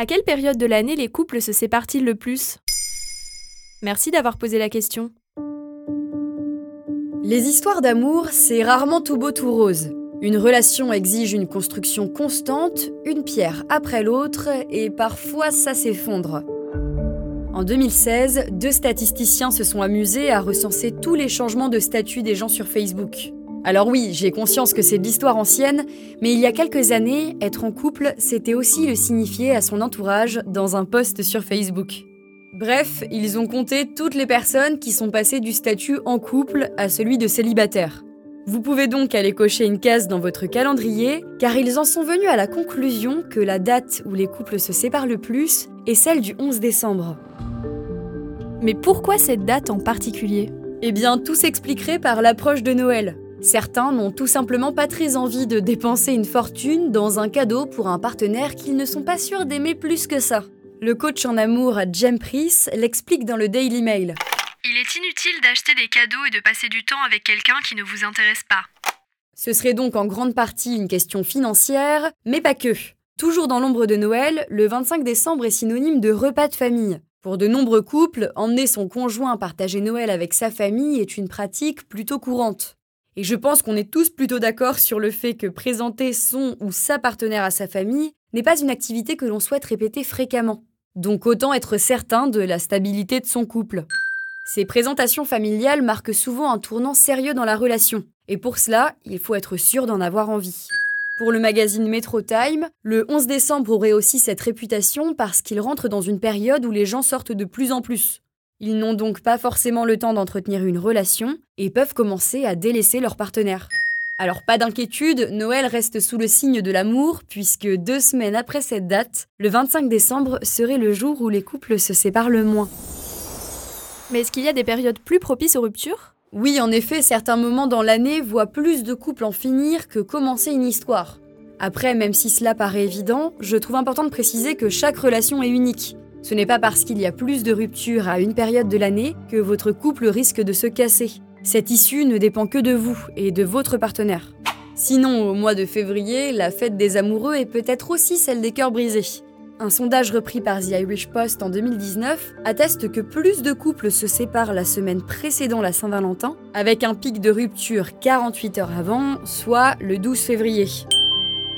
À quelle période de l'année les couples se séparent-ils le plus? Merci d'avoir posé la question. Les histoires d'amour, c'est rarement tout beau tout rose. Une relation exige une construction constante, une pierre après l'autre, et parfois ça s'effondre. En 2016, deux statisticiens se sont amusés à recenser tous les changements de statut des gens sur Facebook. Alors oui, j'ai conscience que c'est de l'histoire ancienne, mais il y a quelques années, être en couple, c'était aussi le signifier à son entourage dans un post sur Facebook. Bref, ils ont compté toutes les personnes qui sont passées du statut en couple à celui de célibataire. Vous pouvez donc aller cocher une case dans votre calendrier, car ils en sont venus à la conclusion que la date où les couples se séparent le plus est celle du 11 décembre. Mais pourquoi cette date en particulier? Eh bien, tout s'expliquerait par l'approche de Noël. Certains n'ont tout simplement pas très envie de dépenser une fortune dans un cadeau pour un partenaire qu'ils ne sont pas sûrs d'aimer plus que ça. Le coach en amour Jem Price l'explique dans le Daily Mail. Il est inutile d'acheter des cadeaux et de passer du temps avec quelqu'un qui ne vous intéresse pas. Ce serait donc en grande partie une question financière, mais pas que. Toujours dans l'ombre de Noël, le 25 décembre est synonyme de repas de famille. Pour de nombreux couples, emmener son conjoint partager Noël avec sa famille est une pratique plutôt courante. Et je pense qu'on est tous plutôt d'accord sur le fait que présenter son ou sa partenaire à sa famille n'est pas une activité que l'on souhaite répéter fréquemment. Donc autant être certain de la stabilité de son couple. Ces présentations familiales marquent souvent un tournant sérieux dans la relation, et pour cela, il faut être sûr d'en avoir envie. Pour le magazine Metro Time, le 11 décembre aurait aussi cette réputation parce qu'il rentre dans une période où les gens sortent de plus en plus. Ils n'ont donc pas forcément le temps d'entretenir une relation et peuvent commencer à délaisser leur partenaire. Alors pas d'inquiétude, Noël reste sous le signe de l'amour, puisque deux semaines après cette date, le 25 décembre serait le jour où les couples se séparent le moins. Mais est-ce qu'il y a des périodes plus propices aux ruptures? Oui, en effet, certains moments dans l'année voient plus de couples en finir que commencer une histoire. Après, même si cela paraît évident, je trouve important de préciser que chaque relation est unique. Ce n'est pas parce qu'il y a plus de ruptures à une période de l'année que votre couple risque de se casser. Cette issue ne dépend que de vous et de votre partenaire. Sinon, au mois de février, la fête des amoureux est peut-être aussi celle des cœurs brisés. Un sondage repris par The Irish Post en 2019 atteste que plus de couples se séparent la semaine précédant la Saint-Valentin, avec un pic de rupture 48 heures avant, soit le 12 février.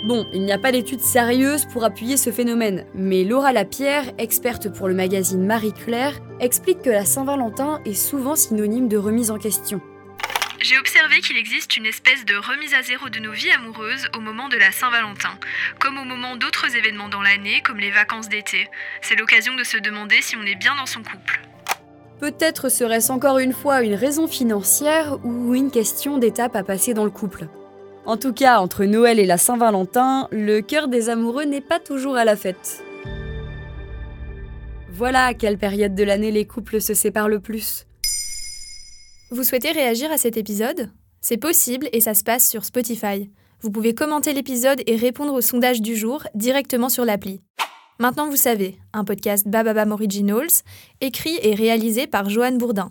Bon, il n'y a pas d'études sérieuses pour appuyer ce phénomène, mais Laura Lapierre, experte pour le magazine Marie Claire, explique que la Saint-Valentin est souvent synonyme de remise en question. J'ai observé qu'il existe une espèce de remise à zéro de nos vies amoureuses au moment de la Saint-Valentin, comme au moment d'autres événements dans l'année, comme les vacances d'été. C'est l'occasion de se demander si on est bien dans son couple. Peut-être serait-ce encore une fois une raison financière ou une question d'étape à passer dans le couple. En tout cas, entre Noël et la Saint-Valentin, le cœur des amoureux n'est pas toujours à la fête. Voilà à quelle période de l'année les couples se séparent le plus. Vous souhaitez réagir à cet épisode? C'est possible et ça se passe sur Spotify. Vous pouvez commenter l'épisode et répondre au sondage du jour directement sur l'appli. Maintenant vous savez, un podcast Bababam Originals, écrit et réalisé par Joanne Bourdin.